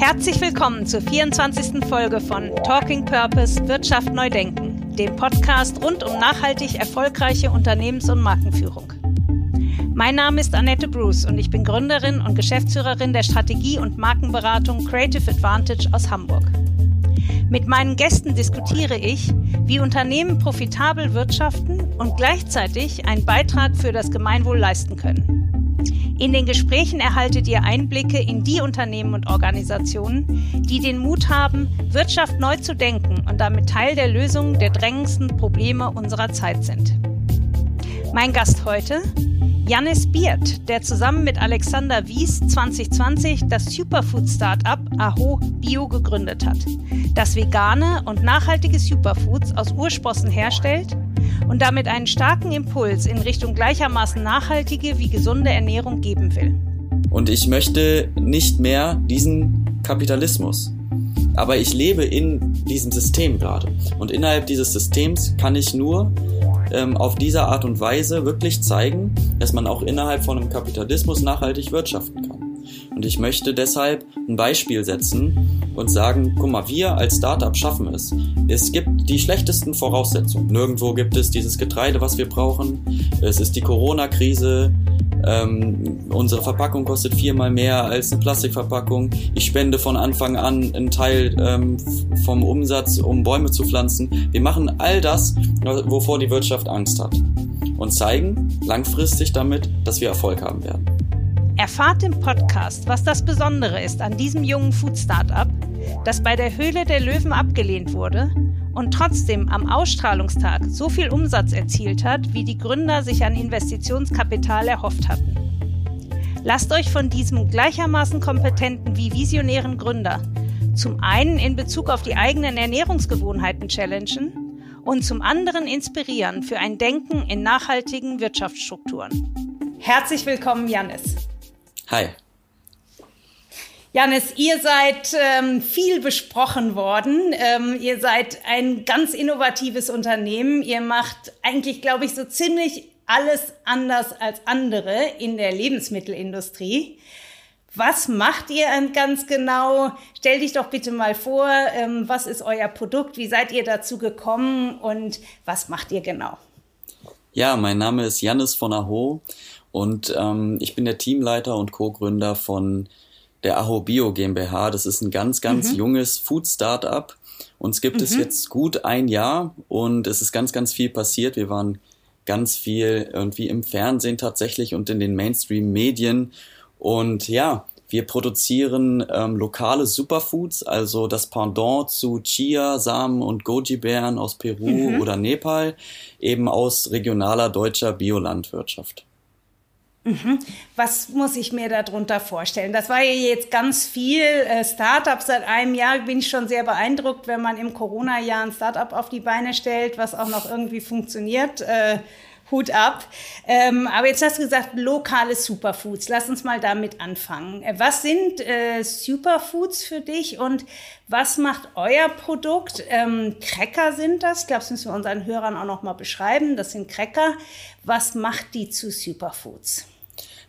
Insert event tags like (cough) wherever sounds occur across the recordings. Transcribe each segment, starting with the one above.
Herzlich willkommen zur 24. Folge von Talking Purpose Wirtschaft neu denken, dem Podcast rund um nachhaltig erfolgreiche Unternehmens- und Markenführung. Mein Name ist Annette Bruce und ich bin Gründerin und Geschäftsführerin der Strategie- und Markenberatung Creative Advantage aus Hamburg. Mit meinen Gästen diskutiere ich, wie Unternehmen profitabel wirtschaften und gleichzeitig einen Beitrag für das Gemeinwohl leisten können. In den Gesprächen erhaltet ihr Einblicke in die Unternehmen und Organisationen, die den Mut haben, Wirtschaft neu zu denken und damit Teil der Lösung der drängendsten Probleme unserer Zeit sind. Mein Gast heute, Janis Biert, der zusammen mit Alexander Wies 2020 das Superfood-Startup Aho Bio gegründet hat, das vegane und nachhaltige Superfoods aus Ursprossen herstellt und damit einen starken Impuls in Richtung gleichermaßen nachhaltige wie gesunde Ernährung geben will. Und ich möchte nicht mehr diesen Kapitalismus. Aber ich lebe in diesem System gerade. Und innerhalb dieses Systems kann ich nur ähm, auf diese Art und Weise wirklich zeigen, dass man auch innerhalb von einem Kapitalismus nachhaltig wirtschaften kann. Und ich möchte deshalb ein Beispiel setzen und sagen, guck mal, wir als Startup schaffen es. Es gibt die schlechtesten Voraussetzungen. Nirgendwo gibt es dieses Getreide, was wir brauchen. Es ist die Corona-Krise. Ähm, unsere Verpackung kostet viermal mehr als eine Plastikverpackung. Ich spende von Anfang an einen Teil ähm, vom Umsatz, um Bäume zu pflanzen. Wir machen all das, wovor die Wirtschaft Angst hat. Und zeigen langfristig damit, dass wir Erfolg haben werden. Erfahrt im Podcast, was das Besondere ist an diesem jungen Food-Startup, das bei der Höhle der Löwen abgelehnt wurde und trotzdem am Ausstrahlungstag so viel Umsatz erzielt hat, wie die Gründer sich an Investitionskapital erhofft hatten. Lasst euch von diesem gleichermaßen kompetenten wie visionären Gründer zum einen in Bezug auf die eigenen Ernährungsgewohnheiten challengen und zum anderen inspirieren für ein Denken in nachhaltigen Wirtschaftsstrukturen. Herzlich willkommen, Janis. Hi. Janis, ihr seid ähm, viel besprochen worden. Ähm, ihr seid ein ganz innovatives Unternehmen. Ihr macht eigentlich, glaube ich, so ziemlich alles anders als andere in der Lebensmittelindustrie. Was macht ihr ganz genau? Stell dich doch bitte mal vor, ähm, was ist euer Produkt? Wie seid ihr dazu gekommen und was macht ihr genau? Ja, mein Name ist Janis von Aho und ähm, ich bin der Teamleiter und Co-Gründer von der Aho Bio GmbH. Das ist ein ganz, ganz mhm. junges Food-Startup. Uns gibt mhm. es jetzt gut ein Jahr und es ist ganz, ganz viel passiert. Wir waren ganz viel irgendwie im Fernsehen tatsächlich und in den Mainstream-Medien. Und ja, wir produzieren ähm, lokale Superfoods, also das Pendant zu Chia-Samen und Goji-Beeren aus Peru mhm. oder Nepal, eben aus regionaler deutscher Biolandwirtschaft. Mhm. Was muss ich mir darunter vorstellen? Das war ja jetzt ganz viel äh, Startup. Seit einem Jahr bin ich schon sehr beeindruckt, wenn man im Corona-Jahr ein Startup auf die Beine stellt, was auch noch irgendwie funktioniert. Äh, Hut ab. Ähm, aber jetzt hast du gesagt, lokale Superfoods. Lass uns mal damit anfangen. Äh, was sind äh, Superfoods für dich und was macht euer Produkt? Ähm, Cracker sind das. Ich glaube, das müssen wir unseren Hörern auch noch mal beschreiben. Das sind Cracker. Was macht die zu Superfoods?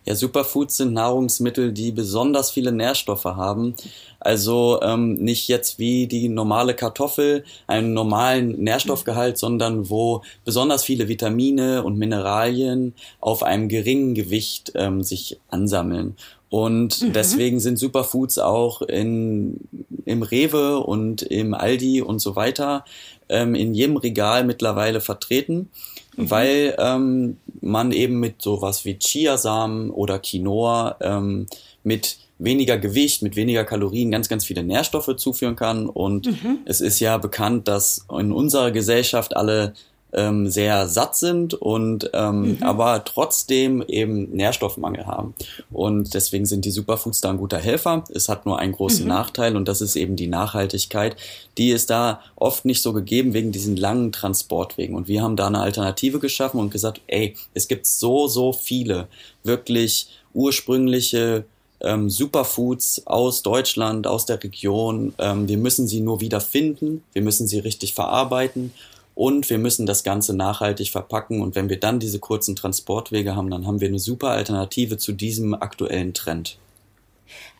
Ja, Superfoods sind Nahrungsmittel, die besonders viele Nährstoffe haben. Also ähm, nicht jetzt wie die normale Kartoffel einen normalen Nährstoffgehalt, sondern wo besonders viele Vitamine und Mineralien auf einem geringen Gewicht ähm, sich ansammeln. Und mhm. deswegen sind Superfoods auch in, im Rewe und im Aldi und so weiter ähm, in jedem Regal mittlerweile vertreten mhm. weil ähm, man eben mit sowas wie Chiasamen oder Quinoa ähm, mit weniger Gewicht, mit weniger Kalorien ganz, ganz viele Nährstoffe zuführen kann. Und mhm. es ist ja bekannt, dass in unserer Gesellschaft alle ähm, sehr satt sind und ähm, mhm. aber trotzdem eben Nährstoffmangel haben. Und deswegen sind die Superfoods da ein guter Helfer. Es hat nur einen großen mhm. Nachteil und das ist eben die Nachhaltigkeit. Die ist da oft nicht so gegeben wegen diesen langen Transportwegen. Und wir haben da eine Alternative geschaffen und gesagt, ey, es gibt so, so viele wirklich ursprüngliche ähm, Superfoods aus Deutschland, aus der Region. Ähm, wir müssen sie nur wieder finden, wir müssen sie richtig verarbeiten und wir müssen das Ganze nachhaltig verpacken. Und wenn wir dann diese kurzen Transportwege haben, dann haben wir eine super Alternative zu diesem aktuellen Trend.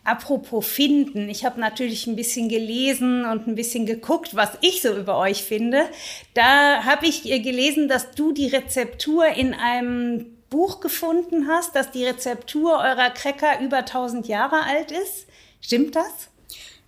Apropos finden, ich habe natürlich ein bisschen gelesen und ein bisschen geguckt, was ich so über euch finde. Da habe ich gelesen, dass du die Rezeptur in einem Buch gefunden hast, dass die Rezeptur eurer Cracker über 1000 Jahre alt ist. Stimmt das?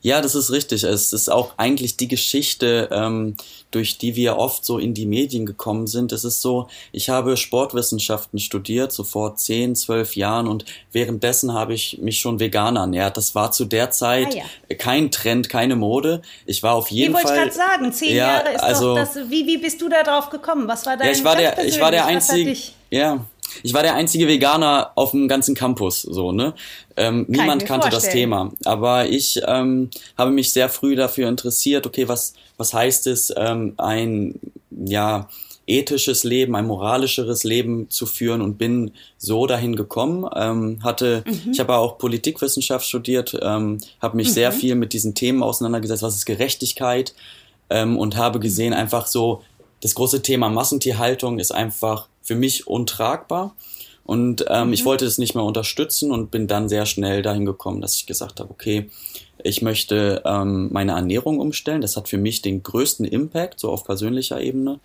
Ja, das ist richtig. Es ist auch eigentlich die Geschichte, ähm, durch die wir oft so in die Medien gekommen sind. Es ist so, ich habe Sportwissenschaften studiert, so vor zehn, zwölf Jahren und währenddessen habe ich mich schon vegan ernährt. Das war zu der Zeit ah, ja. kein Trend, keine Mode. Ich war auf jeden Fall. Ich wollte gerade sagen, zehn ja, Jahre ist also, doch das. Wie, wie bist du da drauf gekommen? Was war dein ja, ich war der, ich war der einzige. Ja, ich war der einzige Veganer auf dem ganzen Campus, so, ne? Ähm, niemand kannte vorstellen. das Thema. Aber ich ähm, habe mich sehr früh dafür interessiert, okay, was, was heißt es, ähm, ein, ja, ethisches Leben, ein moralischeres Leben zu führen und bin so dahin gekommen. Ähm, hatte, mhm. ich habe auch Politikwissenschaft studiert, ähm, habe mich mhm. sehr viel mit diesen Themen auseinandergesetzt, was ist Gerechtigkeit ähm, und habe gesehen einfach so, das große Thema Massentierhaltung ist einfach für mich untragbar. Und ähm, mhm. ich wollte es nicht mehr unterstützen und bin dann sehr schnell dahin gekommen, dass ich gesagt habe, okay, ich möchte ähm, meine Ernährung umstellen. Das hat für mich den größten Impact, so auf persönlicher Ebene.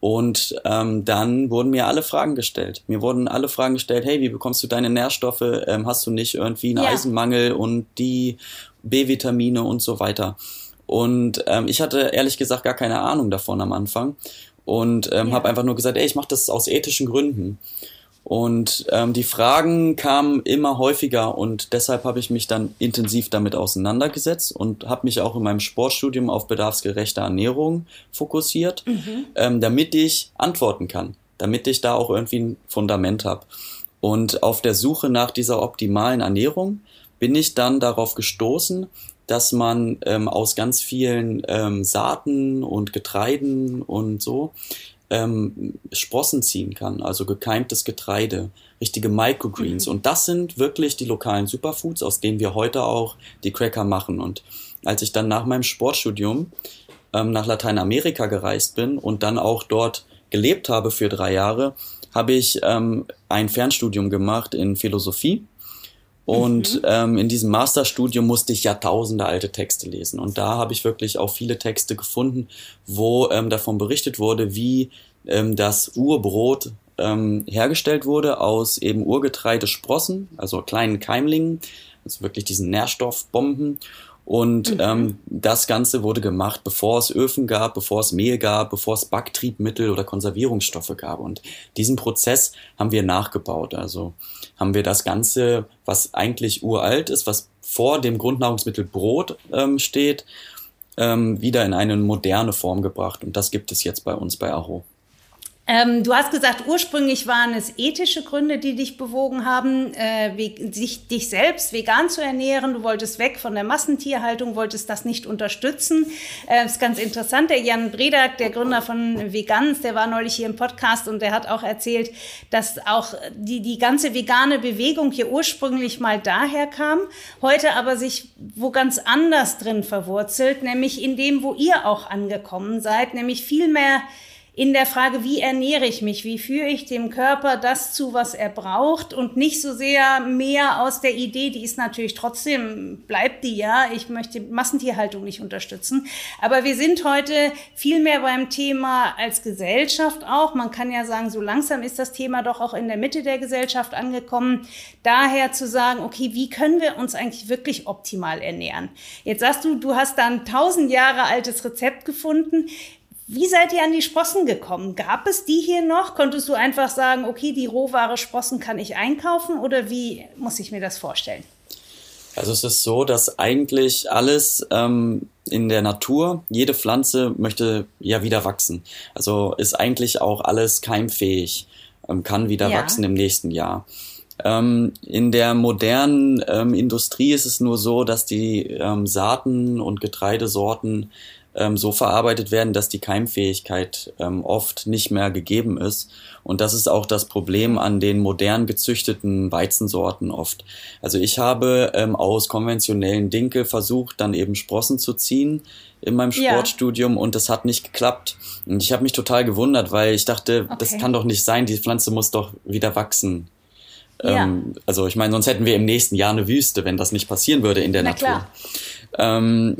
Und ähm, dann wurden mir alle Fragen gestellt. Mir wurden alle Fragen gestellt, hey, wie bekommst du deine Nährstoffe? Ähm, hast du nicht irgendwie einen ja. Eisenmangel und die B-Vitamine und so weiter? Und ähm, ich hatte ehrlich gesagt gar keine Ahnung davon am Anfang und ähm, ja. habe einfach nur gesagt, ey, ich mache das aus ethischen Gründen. Und ähm, die Fragen kamen immer häufiger und deshalb habe ich mich dann intensiv damit auseinandergesetzt und habe mich auch in meinem Sportstudium auf bedarfsgerechte Ernährung fokussiert, mhm. ähm, damit ich antworten kann, damit ich da auch irgendwie ein Fundament habe. Und auf der Suche nach dieser optimalen Ernährung bin ich dann darauf gestoßen, dass man ähm, aus ganz vielen ähm, Saaten und Getreiden und so ähm, Sprossen ziehen kann, also gekeimtes Getreide, richtige Microgreens. Mhm. Und das sind wirklich die lokalen Superfoods, aus denen wir heute auch die Cracker machen. Und als ich dann nach meinem Sportstudium ähm, nach Lateinamerika gereist bin und dann auch dort gelebt habe für drei Jahre, habe ich ähm, ein Fernstudium gemacht in Philosophie und mhm. ähm, in diesem Masterstudium musste ich Jahrtausende alte Texte lesen. Und da habe ich wirklich auch viele Texte gefunden, wo ähm, davon berichtet wurde, wie ähm, das Urbrot ähm, hergestellt wurde aus eben Urgetreidesprossen, also kleinen Keimlingen, also wirklich diesen Nährstoffbomben. Und mhm. ähm, das Ganze wurde gemacht, bevor es Öfen gab, bevor es Mehl gab, bevor es Backtriebmittel oder Konservierungsstoffe gab. Und diesen Prozess haben wir nachgebaut. Also haben wir das Ganze, was eigentlich uralt ist, was vor dem Grundnahrungsmittel Brot ähm, steht, ähm, wieder in eine moderne Form gebracht. Und das gibt es jetzt bei uns bei Aho. Ähm, du hast gesagt, ursprünglich waren es ethische Gründe, die dich bewogen haben, äh, sich, dich selbst vegan zu ernähren. Du wolltest weg von der Massentierhaltung, wolltest das nicht unterstützen. Äh, ist ganz interessant. Der Jan Bredak, der Gründer von Vegans, der war neulich hier im Podcast und der hat auch erzählt, dass auch die, die ganze vegane Bewegung hier ursprünglich mal daher kam, heute aber sich wo ganz anders drin verwurzelt, nämlich in dem, wo ihr auch angekommen seid, nämlich viel mehr in der Frage, wie ernähre ich mich, wie führe ich dem Körper das zu, was er braucht? Und nicht so sehr mehr aus der Idee, die ist natürlich trotzdem, bleibt die ja, ich möchte Massentierhaltung nicht unterstützen, aber wir sind heute viel mehr beim Thema als Gesellschaft auch, man kann ja sagen, so langsam ist das Thema doch auch in der Mitte der Gesellschaft angekommen, daher zu sagen, okay, wie können wir uns eigentlich wirklich optimal ernähren? Jetzt sagst du, du hast da ein tausend Jahre altes Rezept gefunden. Wie seid ihr an die Sprossen gekommen? Gab es die hier noch? Konntest du einfach sagen, okay, die Rohware Sprossen kann ich einkaufen oder wie muss ich mir das vorstellen? Also es ist so, dass eigentlich alles ähm, in der Natur, jede Pflanze möchte ja wieder wachsen. Also ist eigentlich auch alles keimfähig, ähm, kann wieder ja. wachsen im nächsten Jahr. Ähm, in der modernen ähm, Industrie ist es nur so, dass die ähm, Saaten und Getreidesorten ähm, so verarbeitet werden, dass die Keimfähigkeit ähm, oft nicht mehr gegeben ist. Und das ist auch das Problem an den modern gezüchteten Weizensorten oft. Also ich habe ähm, aus konventionellen Dinkel versucht, dann eben Sprossen zu ziehen in meinem Sportstudium ja. und das hat nicht geklappt. Und ich habe mich total gewundert, weil ich dachte, okay. das kann doch nicht sein, die Pflanze muss doch wieder wachsen. Ja. Ähm, also ich meine, sonst hätten wir im nächsten Jahr eine Wüste, wenn das nicht passieren würde in der Na Natur. Ähm,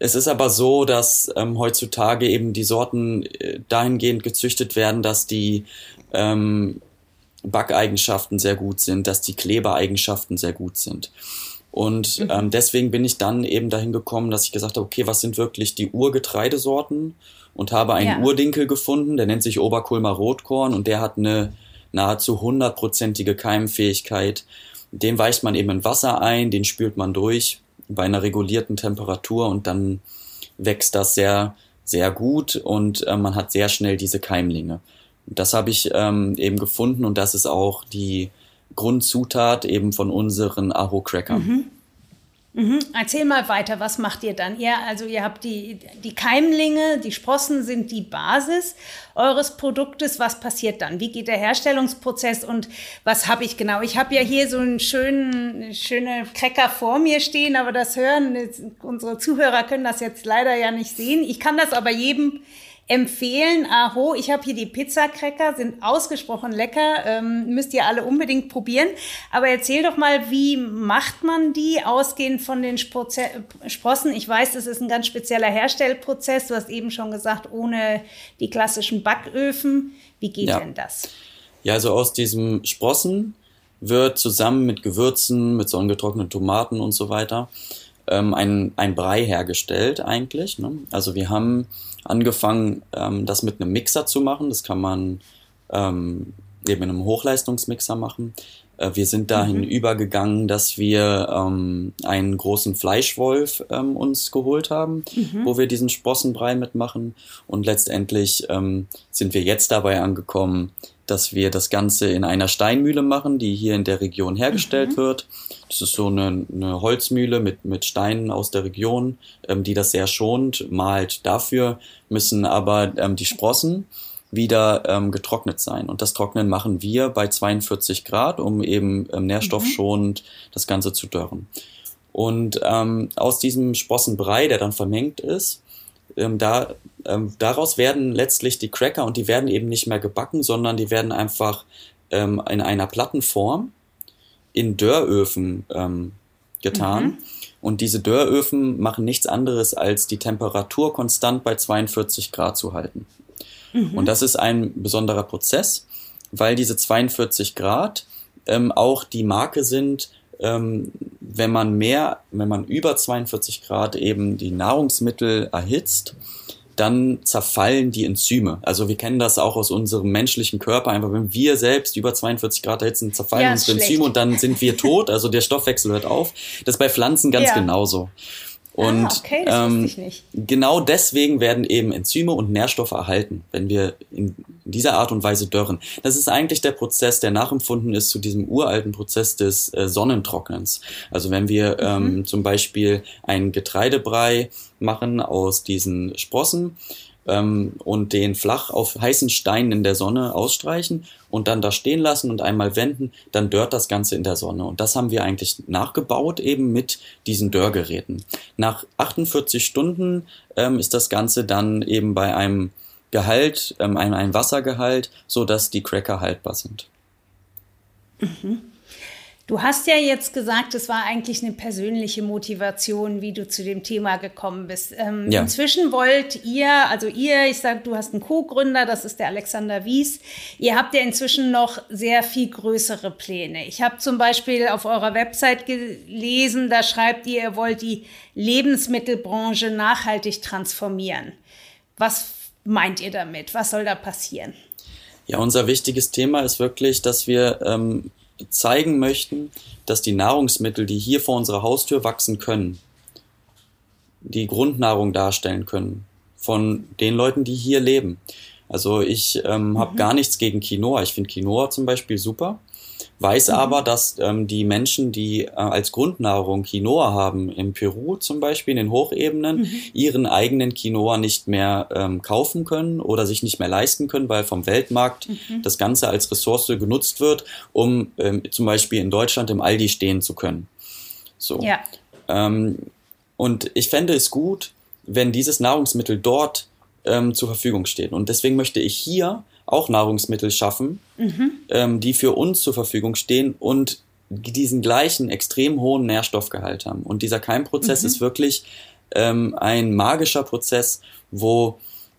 es ist aber so, dass ähm, heutzutage eben die Sorten äh, dahingehend gezüchtet werden, dass die ähm, Backeigenschaften sehr gut sind, dass die Klebereigenschaften sehr gut sind. Und mhm. ähm, deswegen bin ich dann eben dahin gekommen, dass ich gesagt habe, okay, was sind wirklich die Urgetreidesorten? Und habe einen ja. Urdinkel gefunden, der nennt sich Oberkulmer Rotkorn und der hat eine nahezu hundertprozentige Keimfähigkeit. Den weicht man eben in Wasser ein, den spült man durch bei einer regulierten Temperatur und dann wächst das sehr, sehr gut und äh, man hat sehr schnell diese Keimlinge. Das habe ich ähm, eben gefunden und das ist auch die Grundzutat eben von unseren Aho-Crackern. Mhm. Mhm. Erzähl mal weiter, was macht ihr dann? Ihr, also ihr habt die, die Keimlinge, die Sprossen sind die Basis eures Produktes. Was passiert dann? Wie geht der Herstellungsprozess und was habe ich genau? Ich habe ja hier so einen schönen, schöne Cracker vor mir stehen, aber das hören, unsere Zuhörer können das jetzt leider ja nicht sehen. Ich kann das aber jedem empfehlen. Aho, ich habe hier die Pizzacracker, sind ausgesprochen lecker, ähm, müsst ihr alle unbedingt probieren. Aber erzähl doch mal, wie macht man die, ausgehend von den Sproze Sprossen? Ich weiß, das ist ein ganz spezieller Herstellprozess. Du hast eben schon gesagt, ohne die klassischen Backöfen. Wie geht ja. denn das? Ja, also aus diesem Sprossen wird zusammen mit Gewürzen, mit sonnengetrockneten Tomaten und so weiter ähm, ein, ein Brei hergestellt eigentlich. Ne? Also wir haben angefangen, ähm, das mit einem Mixer zu machen. Das kann man ähm, eben in einem Hochleistungsmixer machen. Äh, wir sind dahin mhm. übergegangen, dass wir ähm, einen großen Fleischwolf ähm, uns geholt haben, mhm. wo wir diesen Sprossenbrei mitmachen. Und letztendlich ähm, sind wir jetzt dabei angekommen, dass wir das Ganze in einer Steinmühle machen, die hier in der Region hergestellt mhm. wird. Das ist so eine, eine, Holzmühle mit, mit Steinen aus der Region, ähm, die das sehr schont, malt. Dafür müssen aber ähm, die Sprossen wieder ähm, getrocknet sein. Und das Trocknen machen wir bei 42 Grad, um eben ähm, nährstoffschonend mhm. das Ganze zu dörren. Und ähm, aus diesem Sprossenbrei, der dann vermengt ist, ähm, da, ähm, daraus werden letztlich die Cracker und die werden eben nicht mehr gebacken, sondern die werden einfach ähm, in einer Plattenform in Dörröfen ähm, getan. Mhm. Und diese Dörröfen machen nichts anderes, als die Temperatur konstant bei 42 Grad zu halten. Mhm. Und das ist ein besonderer Prozess, weil diese 42 Grad ähm, auch die Marke sind, ähm, wenn man mehr, wenn man über 42 Grad eben die Nahrungsmittel erhitzt, dann zerfallen die Enzyme. Also wir kennen das auch aus unserem menschlichen Körper. Einfach wenn wir selbst über 42 Grad erhitzen, zerfallen ja, unsere Enzyme und dann sind wir (laughs) tot. Also der Stoffwechsel hört auf. Das ist bei Pflanzen ganz ja. genauso. Und ah, okay, ähm, genau deswegen werden eben Enzyme und Nährstoffe erhalten, wenn wir in dieser Art und Weise dörren. Das ist eigentlich der Prozess, der nachempfunden ist zu diesem uralten Prozess des äh, Sonnentrocknens. Also wenn wir mhm. ähm, zum Beispiel einen Getreidebrei machen aus diesen Sprossen, ähm, und den flach auf heißen Steinen in der Sonne ausstreichen und dann da stehen lassen und einmal wenden, dann dörrt das Ganze in der Sonne. Und das haben wir eigentlich nachgebaut eben mit diesen Dörrgeräten. Nach 48 Stunden ähm, ist das Ganze dann eben bei einem Gehalt, ähm, einem, einem Wassergehalt, so dass die Cracker haltbar sind. Mhm. Du hast ja jetzt gesagt, es war eigentlich eine persönliche Motivation, wie du zu dem Thema gekommen bist. Ähm, ja. Inzwischen wollt ihr, also ihr, ich sage, du hast einen Co-Gründer, das ist der Alexander Wies. Ihr habt ja inzwischen noch sehr viel größere Pläne. Ich habe zum Beispiel auf eurer Website gelesen, da schreibt ihr, ihr wollt die Lebensmittelbranche nachhaltig transformieren. Was meint ihr damit? Was soll da passieren? Ja, unser wichtiges Thema ist wirklich, dass wir ähm, zeigen möchten, dass die Nahrungsmittel, die hier vor unserer Haustür wachsen können, die Grundnahrung darstellen können von den Leuten, die hier leben. Also ich ähm, habe mhm. gar nichts gegen Quinoa. Ich finde Quinoa zum Beispiel super. Weiß mhm. aber, dass ähm, die Menschen, die äh, als Grundnahrung Quinoa haben, in Peru zum Beispiel, in den Hochebenen, mhm. ihren eigenen Quinoa nicht mehr ähm, kaufen können oder sich nicht mehr leisten können, weil vom Weltmarkt mhm. das Ganze als Ressource genutzt wird, um ähm, zum Beispiel in Deutschland im Aldi stehen zu können. So. Ja. Ähm, und ich fände es gut, wenn dieses Nahrungsmittel dort ähm, zur Verfügung steht. Und deswegen möchte ich hier auch Nahrungsmittel schaffen, mhm. ähm, die für uns zur Verfügung stehen und diesen gleichen extrem hohen Nährstoffgehalt haben. Und dieser Keimprozess mhm. ist wirklich ähm, ein magischer Prozess, wo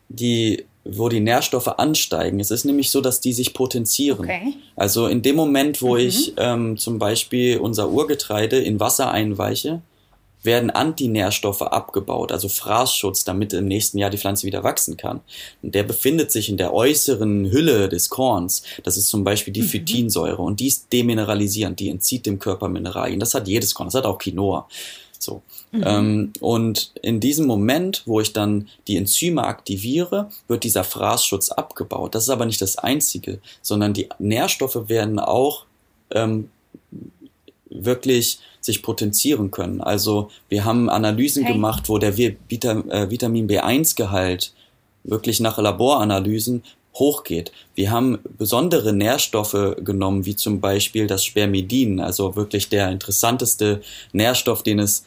die wo die Nährstoffe ansteigen. Es ist nämlich so, dass die sich potenzieren. Okay. Also in dem Moment, wo mhm. ich ähm, zum Beispiel unser Urgetreide in Wasser einweiche, werden Antinährstoffe abgebaut, also Fraßschutz, damit im nächsten Jahr die Pflanze wieder wachsen kann. Und der befindet sich in der äußeren Hülle des Korns. Das ist zum Beispiel die mhm. Phytinsäure und die ist demineralisierend, die entzieht dem Körper Mineralien. Das hat jedes Korn, das hat auch Quinoa. So. Mhm. Ähm, und in diesem Moment, wo ich dann die Enzyme aktiviere, wird dieser Fraßschutz abgebaut. Das ist aber nicht das Einzige, sondern die Nährstoffe werden auch ähm, wirklich sich potenzieren können. Also wir haben Analysen okay. gemacht, wo der Vita, äh, Vitamin B1-Gehalt wirklich nach Laboranalysen hochgeht. Wir haben besondere Nährstoffe genommen, wie zum Beispiel das Spermidin, also wirklich der interessanteste Nährstoff, den es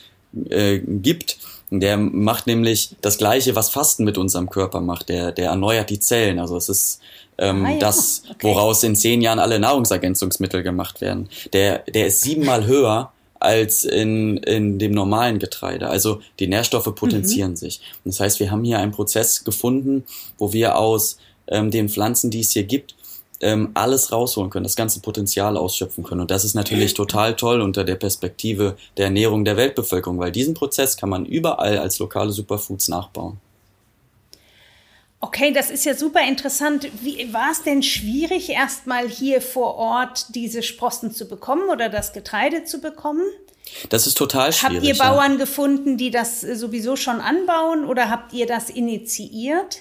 äh, gibt. Der macht nämlich das Gleiche, was Fasten mit unserem Körper macht. Der, der erneuert die Zellen. Also es ist ähm, ah, ja. das, okay. woraus in zehn Jahren alle Nahrungsergänzungsmittel gemacht werden. Der, der ist siebenmal höher als in, in dem normalen Getreide. Also die Nährstoffe potenzieren mhm. sich. Das heißt, wir haben hier einen Prozess gefunden, wo wir aus ähm, den Pflanzen, die es hier gibt, ähm, alles rausholen können, das ganze Potenzial ausschöpfen können. Und das ist natürlich total toll unter der Perspektive der Ernährung der Weltbevölkerung, weil diesen Prozess kann man überall als lokale Superfoods nachbauen. Okay, das ist ja super interessant. Wie, war es denn schwierig, erstmal hier vor Ort diese Sprossen zu bekommen oder das Getreide zu bekommen? Das ist total schwierig. Habt ihr Bauern ja. gefunden, die das sowieso schon anbauen oder habt ihr das initiiert?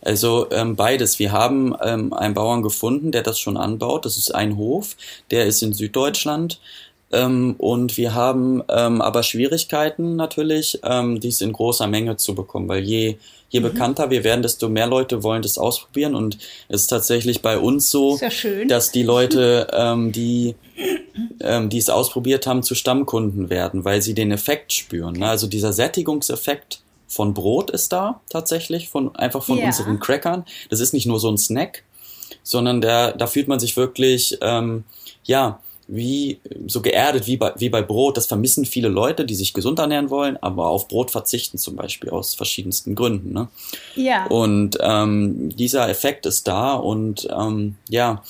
Also ähm, beides. Wir haben ähm, einen Bauern gefunden, der das schon anbaut. Das ist ein Hof, der ist in Süddeutschland. Ähm, und wir haben ähm, aber Schwierigkeiten natürlich, ähm, dies in großer Menge zu bekommen, weil je, je mhm. bekannter wir werden, desto mehr Leute wollen das ausprobieren. Und es ist tatsächlich bei uns so, dass die Leute, ähm, die ähm, die es ausprobiert haben, zu Stammkunden werden, weil sie den Effekt spüren. Ne? Also dieser Sättigungseffekt von Brot ist da tatsächlich, von einfach von ja. unseren Crackern. Das ist nicht nur so ein Snack, sondern da, da fühlt man sich wirklich, ähm, ja, wie so geerdet wie bei, wie bei Brot. Das vermissen viele Leute, die sich gesund ernähren wollen, aber auf Brot verzichten zum Beispiel aus verschiedensten Gründen. Ne? Ja. Und ähm, dieser Effekt ist da und ähm, ja,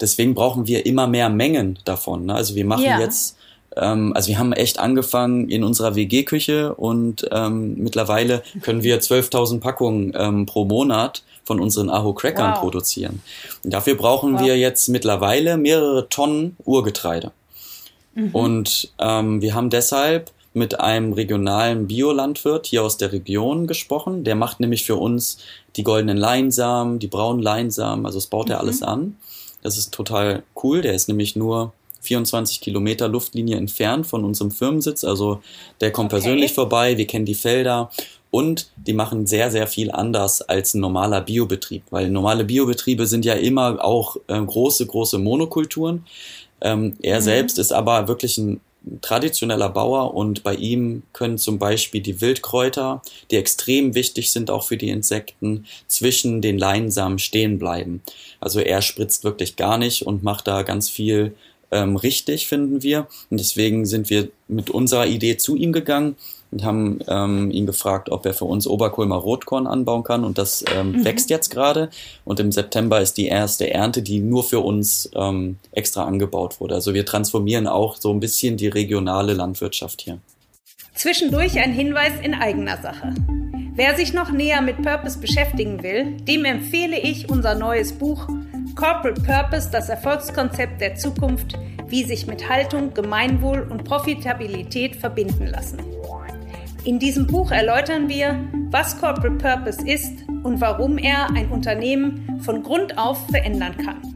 deswegen brauchen wir immer mehr Mengen davon. Ne? Also wir machen ja. jetzt ähm, also wir haben echt angefangen in unserer WG-Küche und ähm, mittlerweile können wir 12.000 Packungen ähm, pro Monat von unseren Aho Crackern wow. produzieren. Und dafür brauchen wow. wir jetzt mittlerweile mehrere Tonnen Urgetreide. Mhm. Und ähm, wir haben deshalb mit einem regionalen Biolandwirt hier aus der Region gesprochen. Der macht nämlich für uns die goldenen Leinsamen, die braunen Leinsamen, also das baut er mhm. alles an. Das ist total cool. Der ist nämlich nur 24 Kilometer Luftlinie entfernt von unserem Firmensitz. Also der kommt okay. persönlich vorbei, wir kennen die Felder und die machen sehr, sehr viel anders als ein normaler Biobetrieb, weil normale Biobetriebe sind ja immer auch äh, große, große Monokulturen. Ähm, er mhm. selbst ist aber wirklich ein traditioneller Bauer und bei ihm können zum Beispiel die Wildkräuter, die extrem wichtig sind auch für die Insekten, zwischen den Leinsamen stehen bleiben. Also er spritzt wirklich gar nicht und macht da ganz viel ähm, richtig, finden wir. Und deswegen sind wir mit unserer Idee zu ihm gegangen und haben ähm, ihn gefragt, ob er für uns Oberkulmer Rotkorn anbauen kann. Und das ähm, mhm. wächst jetzt gerade. Und im September ist die erste Ernte, die nur für uns ähm, extra angebaut wurde. Also wir transformieren auch so ein bisschen die regionale Landwirtschaft hier. Zwischendurch ein Hinweis in eigener Sache. Wer sich noch näher mit Purpose beschäftigen will, dem empfehle ich unser neues Buch Corporate Purpose, das Erfolgskonzept der Zukunft, wie sich mit Haltung, Gemeinwohl und Profitabilität verbinden lassen. In diesem Buch erläutern wir, was Corporate Purpose ist und warum er ein Unternehmen von Grund auf verändern kann.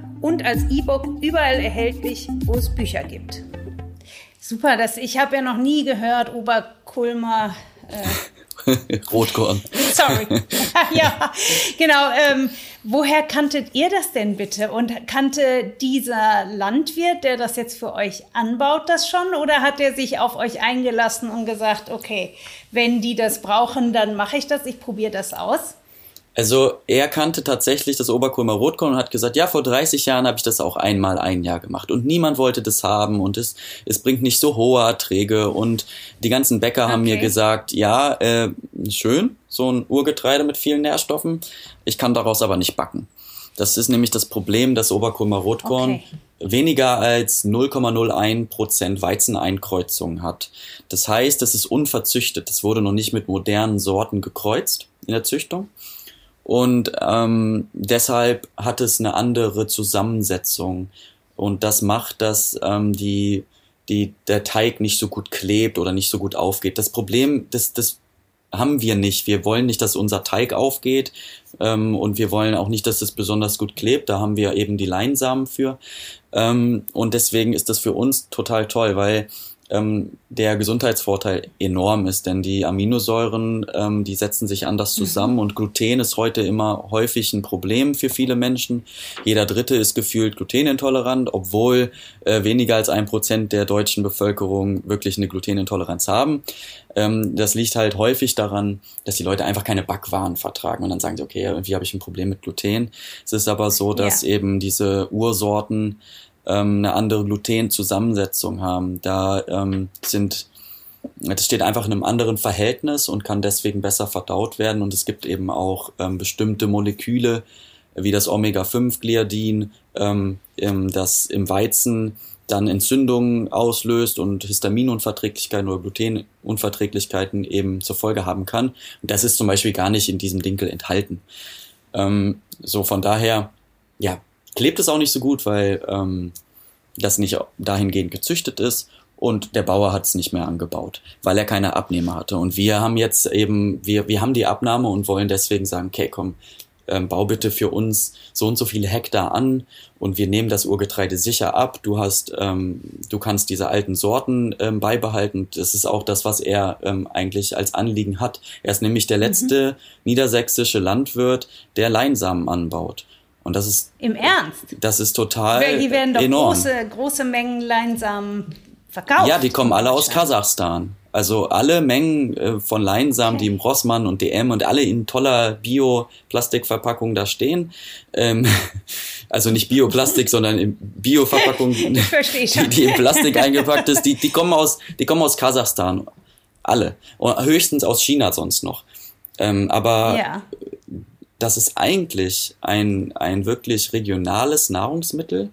und als E-Book überall erhältlich, wo es Bücher gibt. Super, das, ich habe ja noch nie gehört, Oberkulmer. Äh, (laughs) Rotkorn. Sorry. (laughs) (laughs) ja, genau. Ähm, woher kanntet ihr das denn bitte? Und kannte dieser Landwirt, der das jetzt für euch anbaut, das schon? Oder hat er sich auf euch eingelassen und gesagt, okay, wenn die das brauchen, dann mache ich das, ich probiere das aus? Also er kannte tatsächlich das Oberkulmer Rotkorn und hat gesagt, ja, vor 30 Jahren habe ich das auch einmal ein Jahr gemacht und niemand wollte das haben und es, es bringt nicht so hohe Erträge und die ganzen Bäcker okay. haben mir gesagt, ja, äh, schön, so ein Urgetreide mit vielen Nährstoffen, ich kann daraus aber nicht backen. Das ist nämlich das Problem, dass Oberkulmer Rotkorn okay. weniger als 0,01 Prozent Weizeneinkreuzung hat. Das heißt, es ist unverzüchtet. Es wurde noch nicht mit modernen Sorten gekreuzt in der Züchtung. Und ähm, deshalb hat es eine andere Zusammensetzung. Und das macht, dass ähm, die, die, der Teig nicht so gut klebt oder nicht so gut aufgeht. Das Problem, das, das haben wir nicht. Wir wollen nicht, dass unser Teig aufgeht ähm, und wir wollen auch nicht, dass es besonders gut klebt. Da haben wir eben die Leinsamen für. Ähm, und deswegen ist das für uns total toll, weil ähm, der Gesundheitsvorteil enorm ist, denn die Aminosäuren, ähm, die setzen sich anders mhm. zusammen mhm. und Gluten ist heute immer häufig ein Problem für viele Menschen. Jeder Dritte ist gefühlt glutenintolerant, obwohl äh, weniger als ein Prozent der deutschen Bevölkerung wirklich eine Glutenintoleranz haben. Ähm, das liegt halt häufig daran, dass die Leute einfach keine Backwaren vertragen und dann sagen sie, okay, irgendwie habe ich ein Problem mit Gluten. Es ist aber so, dass ja. eben diese Ursorten ähm, eine andere Glutenzusammensetzung haben. Da ähm, sind das steht einfach in einem anderen Verhältnis und kann deswegen besser verdaut werden. Und es gibt eben auch ähm, bestimmte Moleküle, wie das Omega-5-Gliadin, ähm, das im Weizen dann Entzündungen auslöst und Histaminunverträglichkeiten oder Glutenunverträglichkeiten eben zur Folge haben kann. Und das ist zum Beispiel gar nicht in diesem Dinkel enthalten. Ähm, so von daher, ja, klebt es auch nicht so gut, weil ähm, das nicht dahingehend gezüchtet ist und der Bauer hat es nicht mehr angebaut, weil er keine Abnehmer hatte. Und wir haben jetzt eben, wir, wir haben die Abnahme und wollen deswegen sagen, okay, komm, ähm, bau bitte für uns so und so viele Hektar an und wir nehmen das Urgetreide sicher ab. Du hast, ähm, du kannst diese alten Sorten ähm, beibehalten. Das ist auch das, was er ähm, eigentlich als Anliegen hat. Er ist nämlich der mhm. letzte mhm. niedersächsische Landwirt, der Leinsamen anbaut. Und das ist. Im Ernst? Das ist total. Weil die werden doch enorm. große, große Mengen Leinsamen verkauft. Ja, die kommen alle aus Kasachstan. Also alle Mengen äh, von Leinsamen, okay. die im Rossmann und DM und alle in toller Bio-Plastikverpackung da stehen. Ähm, (laughs) also nicht Bioplastik, (laughs) sondern in Bio-Verpackung, (laughs) die, die in Plastik eingepackt ist, die, die kommen aus, die kommen aus Kasachstan. Alle. Und höchstens aus China sonst noch. Ähm, aber ja das ist eigentlich ein, ein wirklich regionales Nahrungsmittel.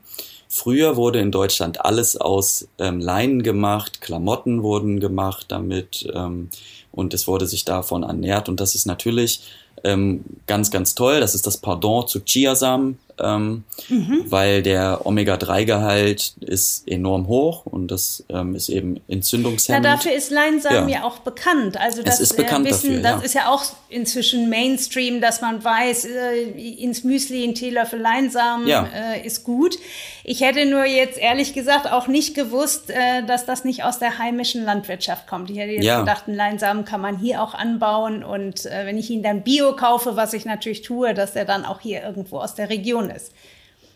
Früher wurde in Deutschland alles aus ähm, Leinen gemacht, Klamotten wurden gemacht damit ähm, und es wurde sich davon ernährt und das ist natürlich ähm, ganz, ganz toll. Das ist das Pardon zu Chiasamen, ähm, mhm. weil der Omega-3-Gehalt ist enorm hoch und das ähm, ist eben entzündungshemmend. Ja, dafür ist Leinsamen ja. ja auch bekannt. Also das es ist bekannt äh, Wissen, dafür, das ist ja auch inzwischen Mainstream, dass man weiß, äh, ins Müsli ein Teelöffel Leinsamen ja. äh, ist gut. Ich hätte nur jetzt ehrlich gesagt auch nicht gewusst, äh, dass das nicht aus der heimischen Landwirtschaft kommt. Ich hätte jetzt ja. gedacht, einen Leinsamen kann man hier auch anbauen und äh, wenn ich ihn dann bio kaufe, was ich natürlich tue, dass er dann auch hier irgendwo aus der Region ist.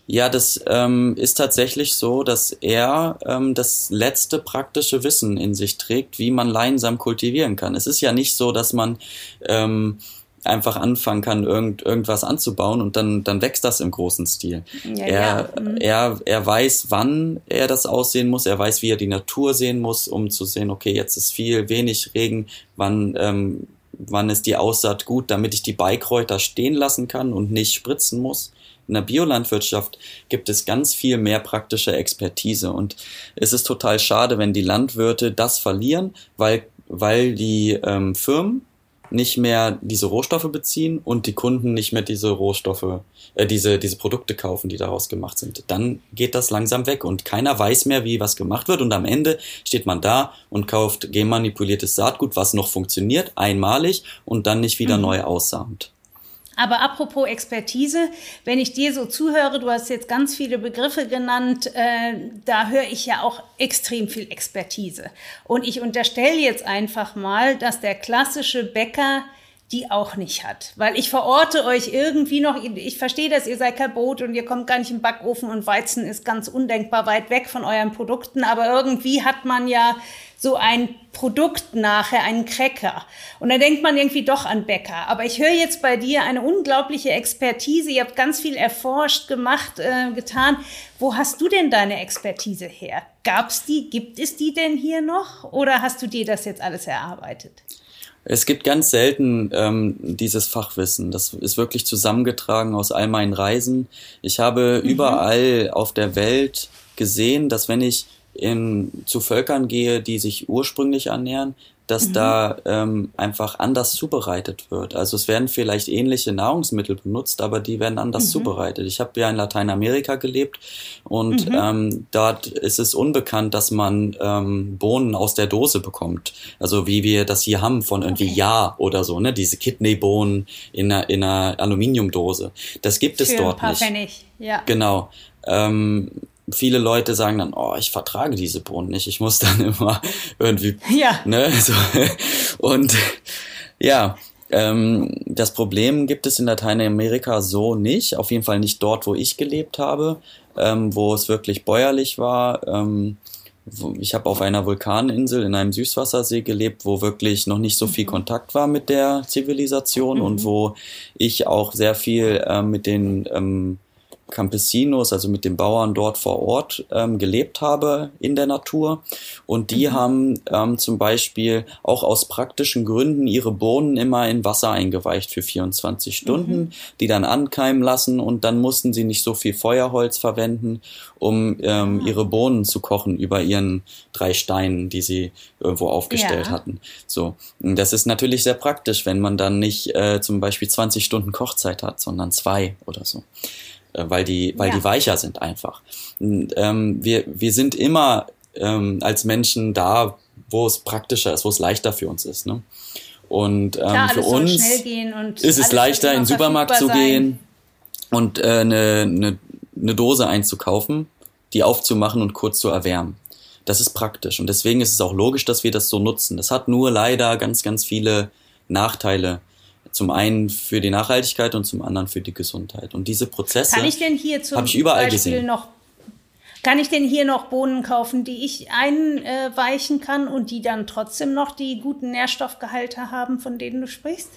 Ja, das ähm, ist tatsächlich so, dass er ähm, das letzte praktische Wissen in sich trägt, wie man Leinsamen kultivieren kann. Es ist ja nicht so, dass man ähm, einfach anfangen kann, irgend, irgendwas anzubauen und dann, dann wächst das im großen Stil. Ja, er, ja. Mhm. er, er weiß, wann er das aussehen muss, er weiß, wie er die Natur sehen muss, um zu sehen, okay, jetzt ist viel, wenig Regen, wann, ähm, wann ist die Aussaat gut, damit ich die Beikräuter stehen lassen kann und nicht spritzen muss. In der Biolandwirtschaft gibt es ganz viel mehr praktische Expertise und es ist total schade, wenn die Landwirte das verlieren, weil, weil die ähm, Firmen nicht mehr diese Rohstoffe beziehen und die Kunden nicht mehr diese Rohstoffe, äh, diese, diese Produkte kaufen, die daraus gemacht sind. Dann geht das langsam weg und keiner weiß mehr, wie was gemacht wird und am Ende steht man da und kauft genmanipuliertes Saatgut, was noch funktioniert, einmalig und dann nicht wieder mhm. neu aussahmt. Aber apropos Expertise, wenn ich dir so zuhöre, du hast jetzt ganz viele Begriffe genannt, äh, da höre ich ja auch extrem viel Expertise. Und ich unterstelle jetzt einfach mal, dass der klassische Bäcker die auch nicht hat. Weil ich verorte euch irgendwie noch, ich verstehe das, ihr seid kein Boot und ihr kommt gar nicht im Backofen und Weizen ist ganz undenkbar weit weg von euren Produkten, aber irgendwie hat man ja so ein Produkt nachher, einen Cracker. Und da denkt man irgendwie doch an Bäcker. Aber ich höre jetzt bei dir eine unglaubliche Expertise. Ihr habt ganz viel erforscht, gemacht, äh, getan. Wo hast du denn deine Expertise her? Gab's die? Gibt es die denn hier noch? Oder hast du dir das jetzt alles erarbeitet? Es gibt ganz selten ähm, dieses Fachwissen. Das ist wirklich zusammengetragen aus all meinen Reisen. Ich habe mhm. überall auf der Welt gesehen, dass wenn ich in, zu Völkern gehe, die sich ursprünglich ernähren, dass mhm. da ähm, einfach anders zubereitet wird. Also es werden vielleicht ähnliche Nahrungsmittel benutzt, aber die werden anders mhm. zubereitet. Ich habe ja in Lateinamerika gelebt und mhm. ähm, dort ist es unbekannt, dass man ähm, Bohnen aus der Dose bekommt. Also wie wir das hier haben von irgendwie okay. Ja oder so, ne? Diese Kidneybohnen in einer, in einer Aluminiumdose. Das gibt es Für dort ein paar nicht. Pfennig. Ja. Genau. Ähm, viele Leute sagen dann, oh, ich vertrage diese Bohnen nicht, ich muss (laughs) dann immer irgendwie, ja. ne, so. und ja, ähm, das Problem gibt es in Lateinamerika so nicht, auf jeden Fall nicht dort, wo ich gelebt habe, ähm, wo es wirklich bäuerlich war. Ähm, ich habe auf einer Vulkaninsel in einem Süßwassersee gelebt, wo wirklich noch nicht so viel mhm. Kontakt war mit der Zivilisation mhm. und wo ich auch sehr viel äh, mit den ähm, Campesinos, also mit den Bauern dort vor Ort ähm, gelebt habe in der Natur. Und die mhm. haben ähm, zum Beispiel auch aus praktischen Gründen ihre Bohnen immer in Wasser eingeweicht für 24 Stunden, mhm. die dann ankeimen lassen und dann mussten sie nicht so viel Feuerholz verwenden, um ähm, ah. ihre Bohnen zu kochen über ihren drei Steinen, die sie irgendwo aufgestellt ja. hatten. So, und das ist natürlich sehr praktisch, wenn man dann nicht äh, zum Beispiel 20 Stunden Kochzeit hat, sondern zwei oder so. Äh, weil die, weil ja. die weicher sind einfach. Und, ähm, wir, wir sind immer ähm, als Menschen da, wo es praktischer ist, wo es leichter für uns ist. Ne? Und ähm, Klar, für uns ist es leichter, in den Supermarkt zu gehen und äh, eine, eine, eine Dose einzukaufen, die aufzumachen und kurz zu erwärmen. Das ist praktisch und deswegen ist es auch logisch, dass wir das so nutzen. Das hat nur leider ganz, ganz viele Nachteile, zum einen für die Nachhaltigkeit und zum anderen für die Gesundheit. Und diese Prozesse habe ich überall Beispiel gesehen. Noch, kann ich denn hier noch Bohnen kaufen, die ich einweichen kann und die dann trotzdem noch die guten Nährstoffgehalte haben, von denen du sprichst?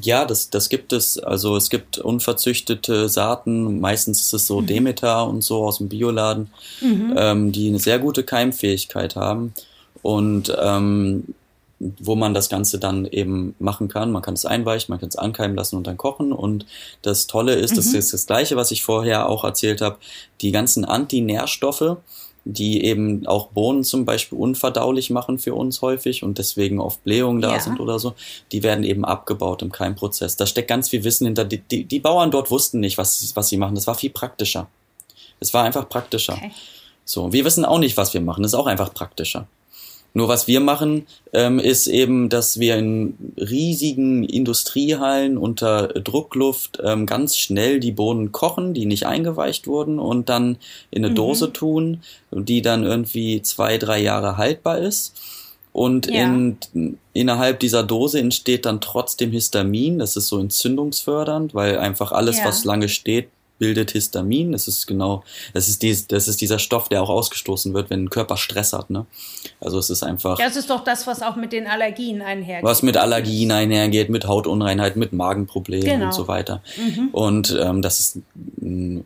Ja, das, das gibt es. Also es gibt unverzüchtete Saaten, meistens ist es so mhm. Demeter und so aus dem Bioladen, mhm. ähm, die eine sehr gute Keimfähigkeit haben. Und ähm, wo man das Ganze dann eben machen kann. Man kann es einweichen, man kann es ankeimen lassen und dann kochen. Und das Tolle ist, mhm. das ist das Gleiche, was ich vorher auch erzählt habe, die ganzen Antinährstoffe, die eben auch Bohnen zum Beispiel unverdaulich machen für uns häufig und deswegen oft Blähungen da ja. sind oder so, die werden eben abgebaut im Keimprozess. Da steckt ganz viel Wissen hinter. Die, die, die Bauern dort wussten nicht, was, was sie machen. Das war viel praktischer. Es war einfach praktischer. Okay. So, wir wissen auch nicht, was wir machen. Das ist auch einfach praktischer. Nur was wir machen, ähm, ist eben, dass wir in riesigen Industriehallen unter Druckluft ähm, ganz schnell die Bohnen kochen, die nicht eingeweicht wurden, und dann in eine mhm. Dose tun, die dann irgendwie zwei, drei Jahre haltbar ist. Und ja. in, innerhalb dieser Dose entsteht dann trotzdem Histamin. Das ist so entzündungsfördernd, weil einfach alles, ja. was lange steht, bildet Histamin. Das ist genau, das ist, dies, das ist dieser Stoff, der auch ausgestoßen wird, wenn ein Körper Stress hat. Ne? Also es ist einfach. Das ist doch das, was auch mit den Allergien einhergeht. Was mit Allergien einhergeht, mit Hautunreinheit, mit Magenproblemen genau. und so weiter. Mhm. Und ähm, das ist ein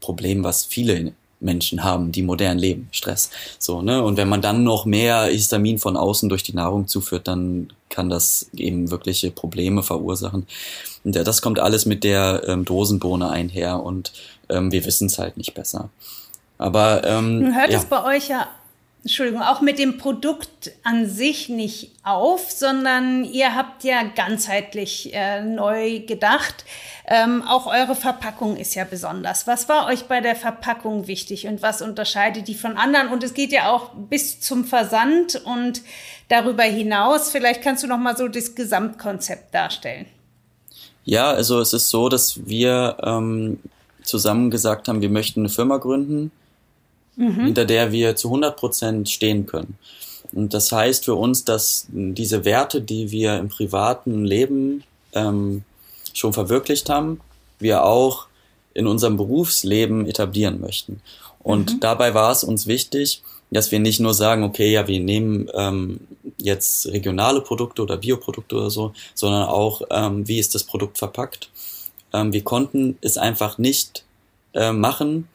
Problem, was viele Menschen haben, die modern leben, Stress. So, ne? Und wenn man dann noch mehr Histamin von außen durch die Nahrung zuführt, dann kann das eben wirkliche Probleme verursachen. Und das kommt alles mit der ähm, Dosenbohne einher und ähm, wir wissen es halt nicht besser. Aber ähm, Nun hört ja. es bei euch ja Entschuldigung, auch mit dem Produkt an sich nicht auf, sondern ihr habt ja ganzheitlich äh, neu gedacht. Ähm, auch eure Verpackung ist ja besonders. Was war euch bei der Verpackung wichtig und was unterscheidet die von anderen? Und es geht ja auch bis zum Versand und darüber hinaus. Vielleicht kannst du noch mal so das Gesamtkonzept darstellen. Ja, also es ist so, dass wir ähm, zusammen gesagt haben, wir möchten eine Firma gründen, mhm. hinter der wir zu 100 Prozent stehen können. Und das heißt für uns, dass diese Werte, die wir im privaten Leben ähm, schon verwirklicht haben, wir auch in unserem Berufsleben etablieren möchten. Und mhm. dabei war es uns wichtig, dass wir nicht nur sagen, okay, ja, wir nehmen ähm, jetzt regionale Produkte oder Bioprodukte oder so, sondern auch, ähm, wie ist das Produkt verpackt. Ähm, wir konnten es einfach nicht äh, machen,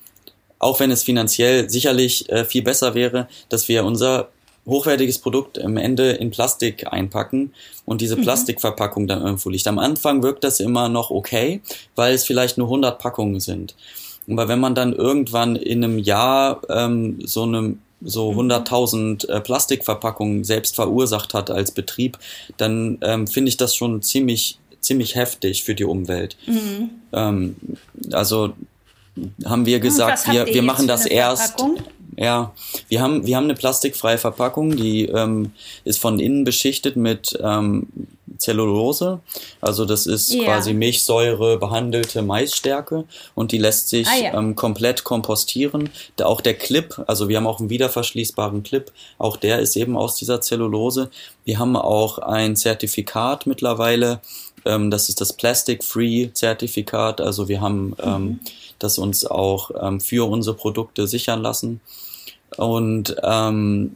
auch wenn es finanziell sicherlich äh, viel besser wäre, dass wir unser hochwertiges Produkt am Ende in Plastik einpacken und diese mhm. Plastikverpackung dann irgendwo liegt. Am Anfang wirkt das immer noch okay, weil es vielleicht nur 100 Packungen sind. Aber wenn man dann irgendwann in einem Jahr ähm, so eine so 100.000 mhm. äh, Plastikverpackungen selbst verursacht hat als Betrieb, dann ähm, finde ich das schon ziemlich ziemlich heftig für die Umwelt. Mhm. Ähm, also haben wir gesagt, wir, wir machen das erst. Verpackung? Ja, wir haben, wir haben eine plastikfreie Verpackung, die ähm, ist von innen beschichtet mit ähm, Zellulose. Also das ist ja. quasi Milchsäure behandelte Maisstärke und die lässt sich ah, ja. ähm, komplett kompostieren. Da auch der Clip, also wir haben auch einen wiederverschließbaren Clip, auch der ist eben aus dieser Zellulose. Wir haben auch ein Zertifikat mittlerweile, ähm, das ist das Plastic Free Zertifikat. Also wir haben ähm, mhm. das uns auch ähm, für unsere Produkte sichern lassen. Und ähm,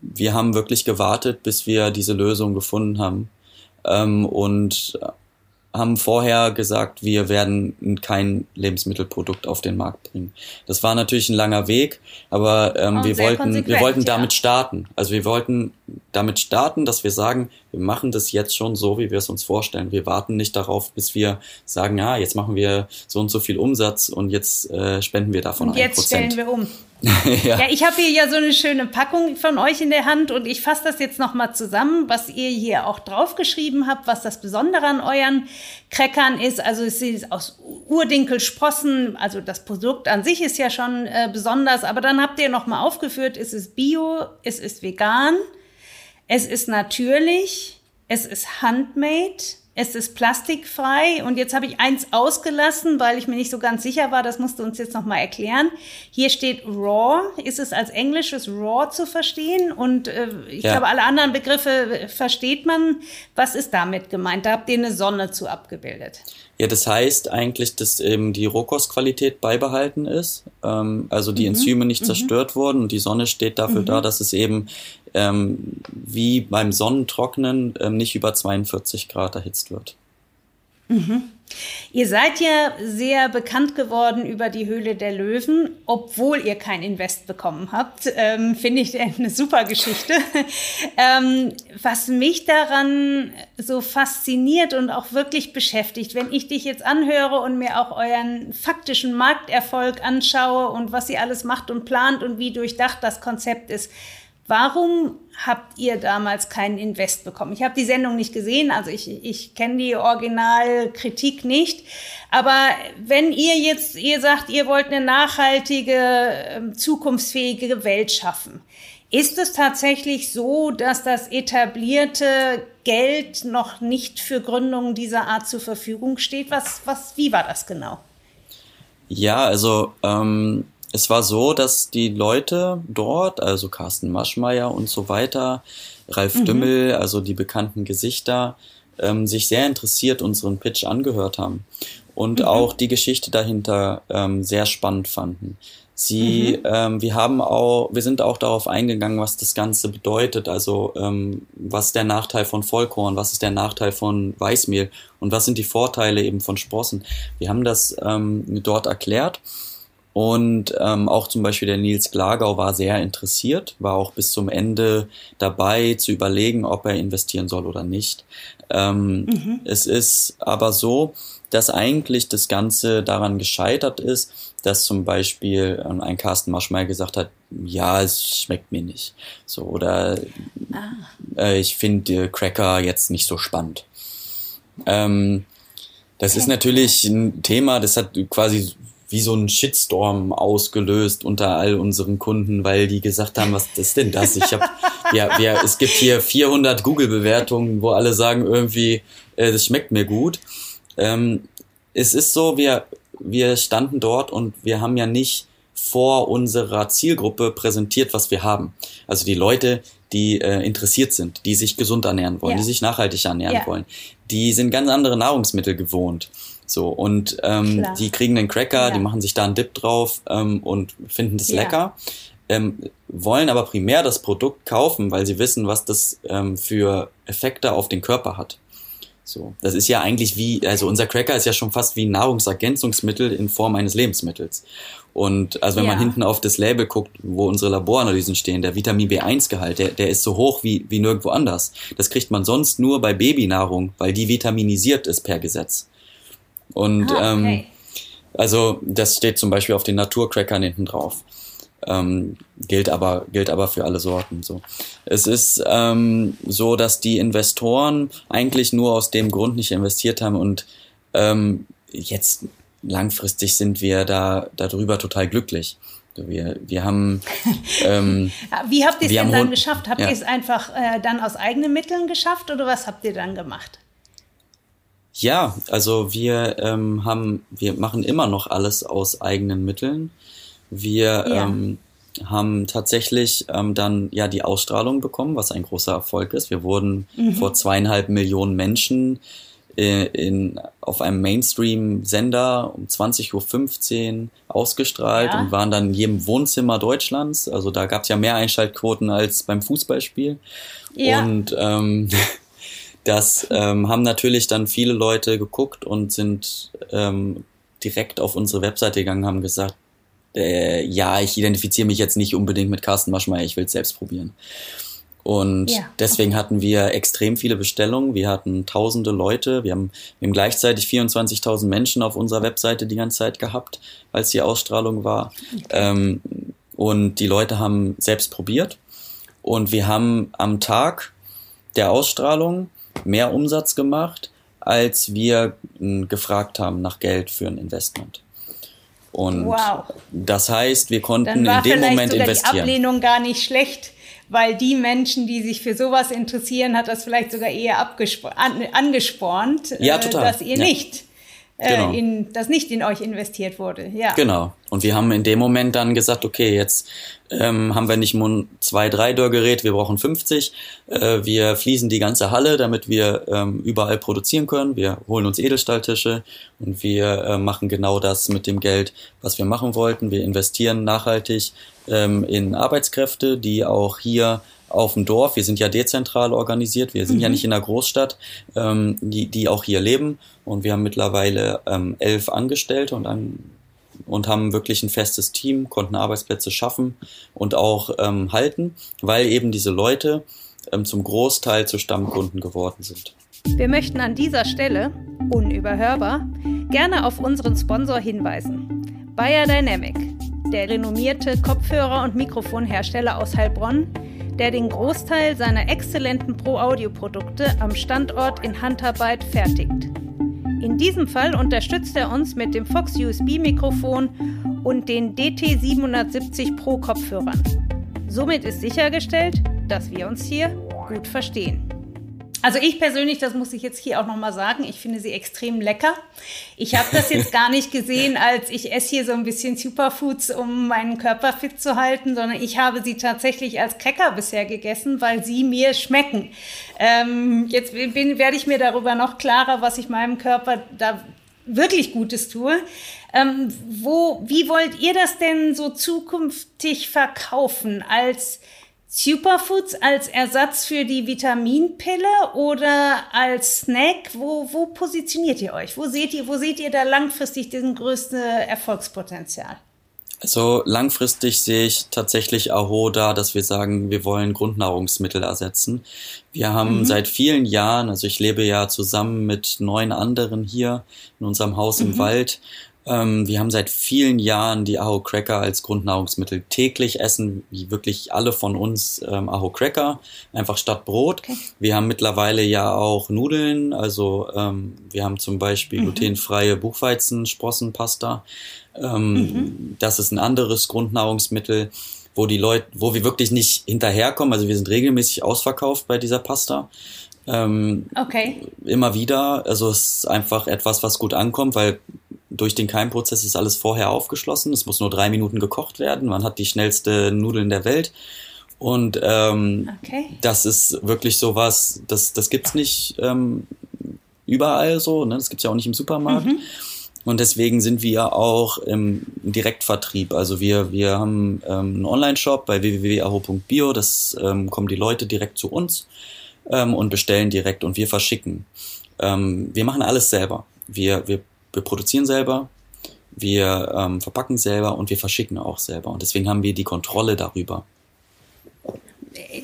wir haben wirklich gewartet, bis wir diese Lösung gefunden haben. Ähm, und haben vorher gesagt, wir werden kein Lebensmittelprodukt auf den Markt bringen. Das war natürlich ein langer Weg, aber ähm, wir wollten, wir wollten damit ja. starten. Also wir wollten damit starten, dass wir sagen, wir machen das jetzt schon so, wie wir es uns vorstellen. Wir warten nicht darauf, bis wir sagen, ja, jetzt machen wir so und so viel Umsatz und jetzt äh, spenden wir davon und jetzt stellen wir um. (laughs) ja. ja. ich habe hier ja so eine schöne Packung von euch in der Hand und ich fasse das jetzt nochmal zusammen, was ihr hier auch draufgeschrieben habt, was das Besondere an euren Crackern ist. Also es ist aus Urdinkelsprossen, also das Produkt an sich ist ja schon äh, besonders, aber dann habt ihr nochmal aufgeführt, es ist bio, es ist vegan, es ist natürlich, es ist handmade, es ist plastikfrei und jetzt habe ich eins ausgelassen, weil ich mir nicht so ganz sicher war. Das musst du uns jetzt nochmal erklären. Hier steht raw. Ist es als englisches raw zu verstehen? Und äh, ich ja. glaube, alle anderen Begriffe versteht man. Was ist damit gemeint? Da habt ihr eine Sonne zu abgebildet. Ja, das heißt eigentlich, dass eben die Rohkostqualität beibehalten ist, ähm, also die mhm. Enzyme nicht mhm. zerstört wurden und die Sonne steht dafür mhm. da, dass es eben ähm, wie beim Sonnentrocknen ähm, nicht über 42 Grad erhitzt wird. Mhm. Ihr seid ja sehr bekannt geworden über die Höhle der Löwen, obwohl ihr kein Invest bekommen habt. Ähm, Finde ich eine super Geschichte. (laughs) ähm, was mich daran so fasziniert und auch wirklich beschäftigt, wenn ich dich jetzt anhöre und mir auch euren faktischen Markterfolg anschaue und was ihr alles macht und plant und wie durchdacht das Konzept ist, Warum habt ihr damals keinen Invest bekommen? Ich habe die Sendung nicht gesehen, also ich, ich kenne die Originalkritik nicht. Aber wenn ihr jetzt, ihr sagt, ihr wollt eine nachhaltige, ähm, zukunftsfähige Welt schaffen, ist es tatsächlich so, dass das etablierte Geld noch nicht für Gründungen dieser Art zur Verfügung steht? Was, was, wie war das genau? Ja, also ähm, es war so, dass die Leute dort, also Carsten Maschmeyer und so weiter, Ralf mhm. Dümmel, also die bekannten Gesichter, ähm, sich sehr interessiert unseren Pitch angehört haben und mhm. auch die Geschichte dahinter ähm, sehr spannend fanden. Sie, mhm. ähm, wir haben auch, wir sind auch darauf eingegangen, was das Ganze bedeutet, also ähm, was ist der Nachteil von Vollkorn, was ist der Nachteil von Weißmehl und was sind die Vorteile eben von Sprossen. Wir haben das ähm, dort erklärt und ähm, auch zum Beispiel der Nils Glagau war sehr interessiert, war auch bis zum Ende dabei zu überlegen, ob er investieren soll oder nicht. Ähm, mhm. Es ist aber so, dass eigentlich das Ganze daran gescheitert ist, dass zum Beispiel ähm, ein Carsten Maschmeyer gesagt hat, ja, es schmeckt mir nicht. So, oder ah. äh, ich finde Cracker jetzt nicht so spannend. Ähm, das okay. ist natürlich ein Thema, das hat quasi wie so ein Shitstorm ausgelöst unter all unseren Kunden, weil die gesagt haben, was ist denn das? Ich habe (laughs) ja, ja, es gibt hier 400 Google-Bewertungen, wo alle sagen irgendwie, äh, das schmeckt mir gut. Ähm, es ist so, wir, wir standen dort und wir haben ja nicht vor unserer Zielgruppe präsentiert, was wir haben. Also die Leute, die äh, interessiert sind, die sich gesund ernähren wollen, ja. die sich nachhaltig ernähren ja. wollen, die sind ganz andere Nahrungsmittel gewohnt. So, und ähm, die kriegen den Cracker, ja. die machen sich da einen Dip drauf ähm, und finden das lecker. Ähm, wollen aber primär das Produkt kaufen, weil sie wissen, was das ähm, für Effekte auf den Körper hat. So, das ist ja eigentlich wie, also unser Cracker ist ja schon fast wie ein Nahrungsergänzungsmittel in Form eines Lebensmittels. Und also wenn ja. man hinten auf das Label guckt, wo unsere Laboranalysen stehen, der Vitamin B1-Gehalt, der, der ist so hoch wie, wie nirgendwo anders. Das kriegt man sonst nur bei Babynahrung, weil die vitaminisiert ist per Gesetz. Und ah, okay. ähm, also das steht zum Beispiel auf den Naturcrackern hinten drauf. Ähm, gilt aber gilt aber für alle Sorten so. Es ist ähm, so, dass die Investoren eigentlich nur aus dem Grund nicht investiert haben und ähm, jetzt langfristig sind wir da darüber total glücklich. Wir, wir haben. Ähm, (laughs) Wie habt ihr es denn dann geschafft? Habt ja. ihr es einfach äh, dann aus eigenen Mitteln geschafft oder was habt ihr dann gemacht? Ja, also wir ähm, haben, wir machen immer noch alles aus eigenen Mitteln. Wir ja. ähm, haben tatsächlich ähm, dann ja die Ausstrahlung bekommen, was ein großer Erfolg ist. Wir wurden mhm. vor zweieinhalb Millionen Menschen äh, in, auf einem Mainstream-Sender um 20.15 Uhr ausgestrahlt ja. und waren dann in jedem Wohnzimmer Deutschlands. Also da gab es ja mehr Einschaltquoten als beim Fußballspiel. Ja. Und ähm, das ähm, haben natürlich dann viele Leute geguckt und sind ähm, direkt auf unsere Webseite gegangen, haben gesagt, äh, ja, ich identifiziere mich jetzt nicht unbedingt mit Carsten Maschmeyer, ich will es selbst probieren. Und ja, deswegen hatten wir extrem viele Bestellungen. Wir hatten tausende Leute. Wir haben, wir haben gleichzeitig 24.000 Menschen auf unserer Webseite die ganze Zeit gehabt, als die Ausstrahlung war. Okay. Ähm, und die Leute haben selbst probiert. Und wir haben am Tag der Ausstrahlung mehr Umsatz gemacht, als wir hm, gefragt haben nach Geld für ein Investment. Und wow. das heißt, wir konnten in dem Moment investieren. Die Ablehnung gar nicht schlecht, weil die Menschen, die sich für sowas interessieren, hat das vielleicht sogar eher an, angespornt, ja, äh, total. dass ihr ja. nicht genau. in, das nicht in euch investiert wurde. Ja. Genau. Und wir haben in dem Moment dann gesagt, okay, jetzt ähm, haben wir nicht nur zwei, drei Dörrgeräte, wir brauchen 50. Äh, wir fließen die ganze Halle, damit wir ähm, überall produzieren können. Wir holen uns Edelstahltische und wir äh, machen genau das mit dem Geld, was wir machen wollten. Wir investieren nachhaltig ähm, in Arbeitskräfte, die auch hier auf dem Dorf, wir sind ja dezentral organisiert, wir sind mhm. ja nicht in der Großstadt, ähm, die, die auch hier leben und wir haben mittlerweile ähm, elf Angestellte und, ein, und haben wirklich ein festes Team, konnten Arbeitsplätze schaffen und auch ähm, halten, weil eben diese Leute ähm, zum Großteil zu Stammkunden geworden sind. Wir möchten an dieser Stelle, unüberhörbar, gerne auf unseren Sponsor hinweisen. Bayer Dynamic, der renommierte Kopfhörer- und Mikrofonhersteller aus Heilbronn, der den Großteil seiner exzellenten Pro-Audio-Produkte am Standort in Handarbeit fertigt. In diesem Fall unterstützt er uns mit dem Fox USB-Mikrofon und den DT770 Pro Kopfhörern. Somit ist sichergestellt, dass wir uns hier gut verstehen. Also ich persönlich, das muss ich jetzt hier auch nochmal sagen, ich finde sie extrem lecker. Ich habe das jetzt gar nicht gesehen, als ich esse hier so ein bisschen Superfoods, um meinen Körper fit zu halten, sondern ich habe sie tatsächlich als Cracker bisher gegessen, weil sie mir schmecken. Ähm, jetzt bin, werde ich mir darüber noch klarer, was ich meinem Körper da wirklich Gutes tue. Ähm, wo, wie wollt ihr das denn so zukünftig verkaufen als Superfoods als Ersatz für die Vitaminpille oder als Snack? Wo, wo positioniert ihr euch? Wo seht ihr, wo seht ihr da langfristig den größten Erfolgspotenzial? Also langfristig sehe ich tatsächlich Aho da, dass wir sagen, wir wollen Grundnahrungsmittel ersetzen. Wir haben mhm. seit vielen Jahren, also ich lebe ja zusammen mit neun anderen hier in unserem Haus mhm. im Wald ähm, wir haben seit vielen Jahren die Aho Cracker als Grundnahrungsmittel. Täglich essen wie wirklich alle von uns ähm, Aho Cracker, einfach statt Brot. Okay. Wir haben mittlerweile ja auch Nudeln, also ähm, wir haben zum Beispiel mhm. glutenfreie Buchweizensprossenpasta. Ähm, mhm. Das ist ein anderes Grundnahrungsmittel. wo die Leute, wo wir wirklich nicht hinterherkommen. Also wir sind regelmäßig ausverkauft bei dieser Pasta. Ähm, okay. Immer wieder. Also es ist einfach etwas, was gut ankommt, weil durch den Keimprozess ist alles vorher aufgeschlossen. Es muss nur drei Minuten gekocht werden. Man hat die schnellste Nudeln der Welt. Und ähm, okay. das ist wirklich so was, das, das gibt's nicht ähm, überall so, ne? das gibt's ja auch nicht im Supermarkt. Mhm. Und deswegen sind wir auch im Direktvertrieb. Also wir, wir haben ähm, einen Online-Shop bei www.aho.bio, das ähm, kommen die Leute direkt zu uns ähm, und bestellen direkt und wir verschicken. Ähm, wir machen alles selber. Wir, wir, wir produzieren selber, wir ähm, verpacken selber und wir verschicken auch selber. Und deswegen haben wir die Kontrolle darüber.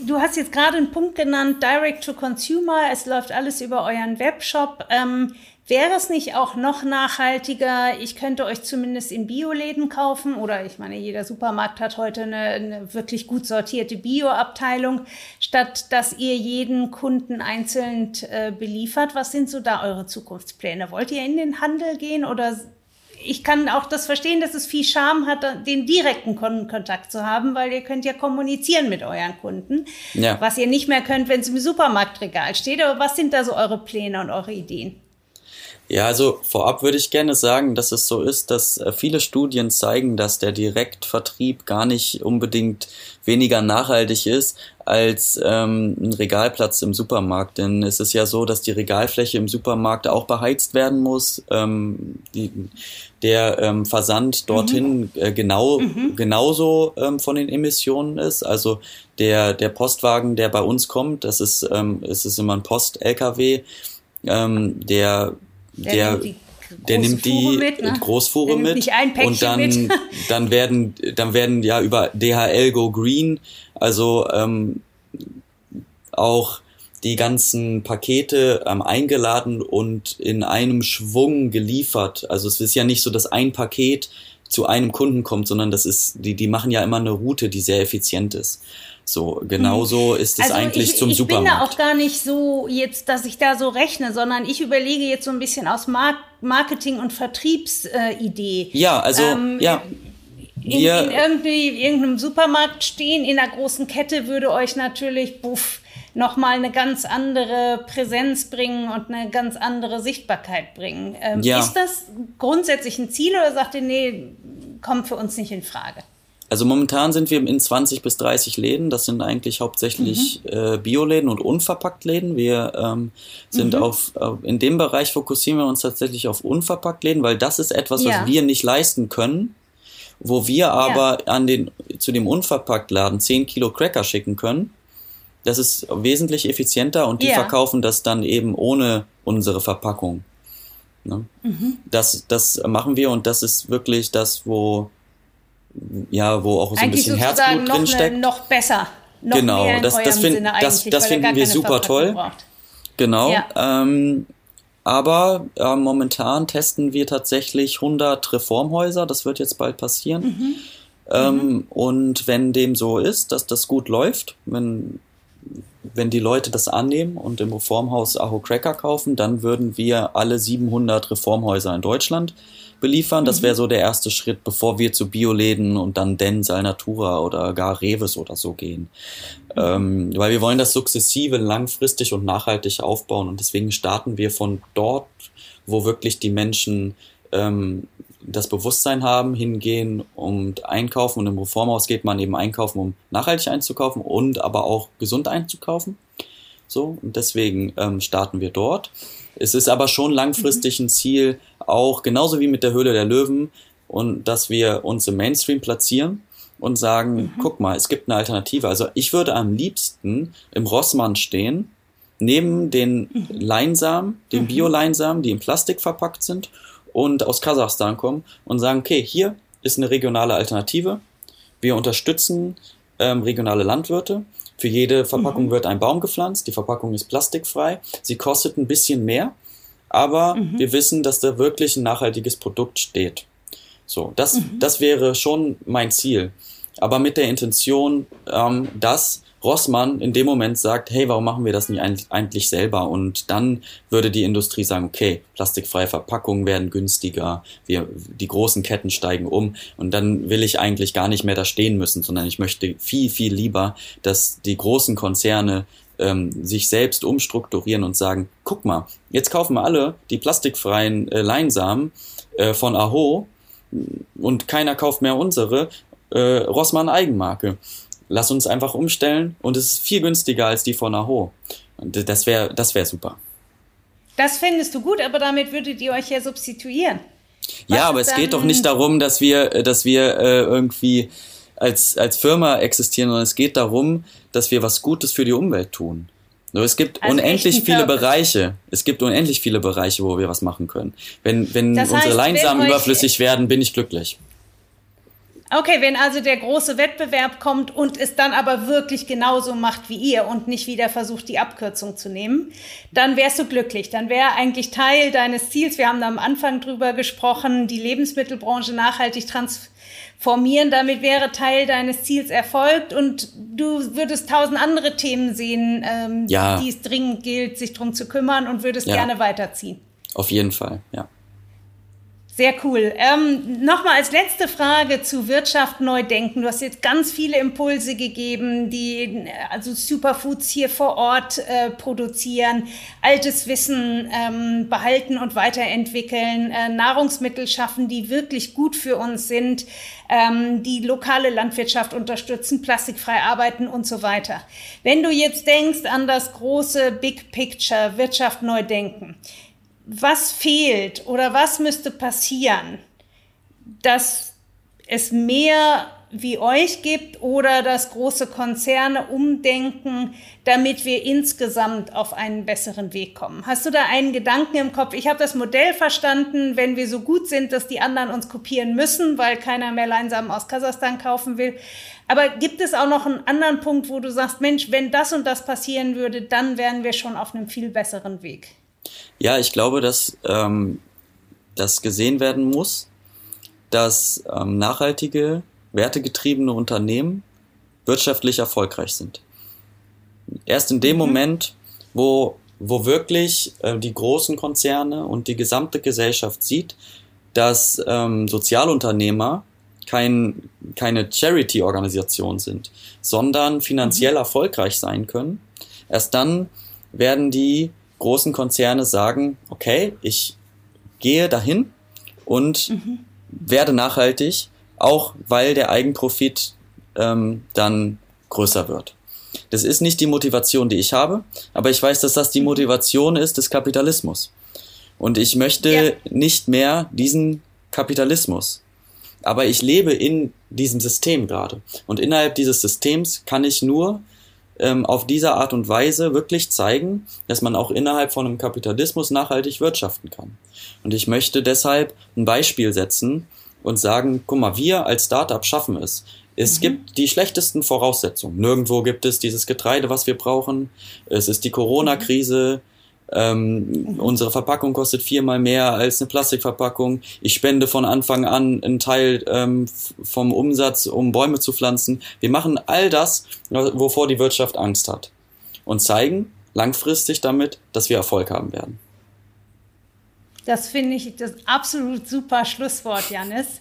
Du hast jetzt gerade einen Punkt genannt, Direct to Consumer. Es läuft alles über euren Webshop. Ähm, Wäre es nicht auch noch nachhaltiger? Ich könnte euch zumindest in Bioläden kaufen oder ich meine, jeder Supermarkt hat heute eine, eine wirklich gut sortierte Bioabteilung, statt dass ihr jeden Kunden einzeln äh, beliefert. Was sind so da eure Zukunftspläne? Wollt ihr in den Handel gehen oder ich kann auch das verstehen, dass es viel Charme hat, den direkten Kundenkontakt zu haben, weil ihr könnt ja kommunizieren mit euren Kunden, ja. was ihr nicht mehr könnt, wenn es im Supermarktregal steht. Aber was sind da so eure Pläne und eure Ideen? Ja, also vorab würde ich gerne sagen, dass es so ist, dass äh, viele Studien zeigen, dass der Direktvertrieb gar nicht unbedingt weniger nachhaltig ist als ähm, ein Regalplatz im Supermarkt. Denn es ist ja so, dass die Regalfläche im Supermarkt auch beheizt werden muss. Ähm, die, der ähm, Versand dorthin mhm. äh, genau mhm. genauso ähm, von den Emissionen ist. Also der der Postwagen, der bei uns kommt, das ist ähm, es ist immer ein Post-LKW, ähm, der der, der der nimmt die mit, ne? Großfuhre der mit und dann mit. (laughs) dann werden dann werden ja über DHL Go Green also ähm, auch die ganzen Pakete ähm, eingeladen und in einem Schwung geliefert. Also es ist ja nicht so, dass ein Paket zu einem Kunden kommt, sondern das ist, die, die machen ja immer eine Route, die sehr effizient ist. So, genauso hm. ist es also eigentlich ich, zum ich Supermarkt. Ich bin da auch gar nicht so jetzt, dass ich da so rechne, sondern ich überlege jetzt so ein bisschen aus Marketing- und Vertriebsidee. ja, also, ähm, ja. In, in irgendwie irgendeinem Supermarkt stehen, in einer großen Kette würde euch natürlich, buff, nochmal eine ganz andere Präsenz bringen und eine ganz andere Sichtbarkeit bringen. Ähm, ja. Ist das grundsätzlich ein Ziel oder sagt ihr, nee, kommt für uns nicht in Frage? Also momentan sind wir in 20 bis 30 Läden. Das sind eigentlich hauptsächlich mhm. äh, Bioläden und Unverpacktläden. Wir ähm, sind mhm. auf, auf, in dem Bereich fokussieren wir uns tatsächlich auf Unverpacktläden, weil das ist etwas, ja. was wir nicht leisten können. Wo wir aber ja. an den, zu dem Unverpacktladen 10 Kilo Cracker schicken können. Das ist wesentlich effizienter und die ja. verkaufen das dann eben ohne unsere Verpackung. Ne? Mhm. Das, das machen wir und das ist wirklich das, wo ja, wo auch so ein bisschen Herzblut drin steckt. Noch besser. Noch genau, mehr in das, das, find, das, das finden wir super toll. Braucht. Genau. Ja. Ähm, aber äh, momentan testen wir tatsächlich 100 Reformhäuser. Das wird jetzt bald passieren. Mhm. Ähm, mhm. Und wenn dem so ist, dass das gut läuft, wenn, wenn die Leute das annehmen und im Reformhaus Aho Cracker kaufen, dann würden wir alle 700 Reformhäuser in Deutschland beliefern. Das wäre mhm. so der erste Schritt, bevor wir zu Bioläden und dann Dens, Alnatura oder gar Reves oder so gehen. Mhm. Ähm, weil wir wollen das sukzessive, langfristig und nachhaltig aufbauen und deswegen starten wir von dort, wo wirklich die Menschen ähm, das Bewusstsein haben, hingehen und einkaufen und im Reformhaus geht man eben einkaufen, um nachhaltig einzukaufen und aber auch gesund einzukaufen. So, und deswegen ähm, starten wir dort. Es ist aber schon langfristig mhm. ein Ziel, auch genauso wie mit der Höhle der Löwen, und dass wir uns im Mainstream platzieren und sagen, mhm. guck mal, es gibt eine Alternative. Also ich würde am liebsten im Rossmann stehen, neben den mhm. Leinsamen, den mhm. Bio-Leinsamen, die in Plastik verpackt sind und aus Kasachstan kommen und sagen, okay, hier ist eine regionale Alternative. Wir unterstützen ähm, regionale Landwirte für jede Verpackung mhm. wird ein Baum gepflanzt. Die Verpackung ist plastikfrei. Sie kostet ein bisschen mehr, aber mhm. wir wissen, dass da wirklich ein nachhaltiges Produkt steht. So, das, mhm. das wäre schon mein Ziel. Aber mit der Intention, ähm, das Rossmann in dem Moment sagt, hey, warum machen wir das nicht eigentlich selber? Und dann würde die Industrie sagen, okay, plastikfreie Verpackungen werden günstiger, wir, die großen Ketten steigen um und dann will ich eigentlich gar nicht mehr da stehen müssen, sondern ich möchte viel, viel lieber, dass die großen Konzerne ähm, sich selbst umstrukturieren und sagen, guck mal, jetzt kaufen wir alle die plastikfreien äh, Leinsamen äh, von Aho und keiner kauft mehr unsere äh, Rossmann Eigenmarke. Lass uns einfach umstellen und es ist viel günstiger als die von Aho. Und das wäre das wäre super. Das findest du gut, aber damit würdet ihr euch ja substituieren. Was ja, aber es geht doch nicht darum, dass wir, dass wir äh, irgendwie als, als Firma existieren, sondern es geht darum, dass wir was Gutes für die Umwelt tun. So, es gibt also unendlich viele Purpose. Bereiche. Es gibt unendlich viele Bereiche, wo wir was machen können. Wenn, wenn das heißt, unsere Leinsamen überflüssig werden, bin ich glücklich. Okay, wenn also der große Wettbewerb kommt und es dann aber wirklich genauso macht wie ihr und nicht wieder versucht, die Abkürzung zu nehmen, dann wärst du glücklich. Dann wäre eigentlich Teil deines Ziels, wir haben da am Anfang drüber gesprochen, die Lebensmittelbranche nachhaltig transformieren. Damit wäre Teil deines Ziels erfolgt und du würdest tausend andere Themen sehen, ähm, ja. die es dringend gilt, sich drum zu kümmern und würdest ja. gerne weiterziehen. Auf jeden Fall, ja. Sehr cool. Ähm, Nochmal als letzte Frage zu Wirtschaft neu denken. Du hast jetzt ganz viele Impulse gegeben, die also Superfoods hier vor Ort äh, produzieren, altes Wissen ähm, behalten und weiterentwickeln, äh, Nahrungsmittel schaffen, die wirklich gut für uns sind, ähm, die lokale Landwirtschaft unterstützen, plastikfrei arbeiten und so weiter. Wenn du jetzt denkst an das große Big Picture, Wirtschaft neu denken, was fehlt oder was müsste passieren, dass es mehr wie euch gibt oder dass große Konzerne umdenken, damit wir insgesamt auf einen besseren Weg kommen. Hast du da einen Gedanken im Kopf? Ich habe das Modell verstanden, wenn wir so gut sind, dass die anderen uns kopieren müssen, weil keiner mehr Leinsamen aus Kasachstan kaufen will. Aber gibt es auch noch einen anderen Punkt, wo du sagst, Mensch, wenn das und das passieren würde, dann wären wir schon auf einem viel besseren Weg? Ja, ich glaube, dass ähm, das gesehen werden muss, dass ähm, nachhaltige, wertegetriebene Unternehmen wirtschaftlich erfolgreich sind. Erst in dem mhm. Moment, wo, wo wirklich äh, die großen Konzerne und die gesamte Gesellschaft sieht, dass ähm, Sozialunternehmer kein, keine Charity-Organisation sind, sondern finanziell mhm. erfolgreich sein können, erst dann werden die großen Konzerne sagen, okay, ich gehe dahin und mhm. werde nachhaltig, auch weil der Eigenprofit ähm, dann größer wird. Das ist nicht die Motivation, die ich habe, aber ich weiß, dass das die mhm. Motivation ist des Kapitalismus. Und ich möchte ja. nicht mehr diesen Kapitalismus. Aber ich lebe in diesem System gerade. Und innerhalb dieses Systems kann ich nur ähm, auf diese Art und Weise wirklich zeigen, dass man auch innerhalb von einem Kapitalismus nachhaltig wirtschaften kann. Und ich möchte deshalb ein Beispiel setzen und sagen, guck mal, wir als Startup schaffen es. Es mhm. gibt die schlechtesten Voraussetzungen. Nirgendwo gibt es dieses Getreide, was wir brauchen. Es ist die Corona-Krise. Ähm, unsere Verpackung kostet viermal mehr als eine Plastikverpackung. Ich spende von Anfang an einen Teil ähm, vom Umsatz, um Bäume zu pflanzen. Wir machen all das, wovor die Wirtschaft Angst hat. Und zeigen langfristig damit, dass wir Erfolg haben werden. Das finde ich das absolut super Schlusswort, Janis.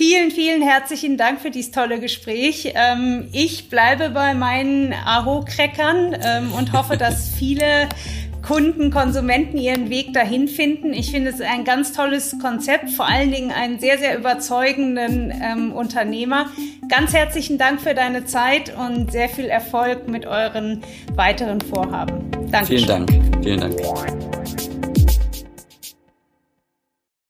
Vielen, vielen herzlichen Dank für dieses tolle Gespräch. Ähm, ich bleibe bei meinen Aho-Crackern ähm, und hoffe, dass viele Kunden, Konsumenten ihren Weg dahin finden. Ich finde es ein ganz tolles Konzept, vor allen Dingen einen sehr, sehr überzeugenden ähm, Unternehmer. Ganz herzlichen Dank für deine Zeit und sehr viel Erfolg mit euren weiteren Vorhaben. Danke. Vielen Dank. Vielen Dank.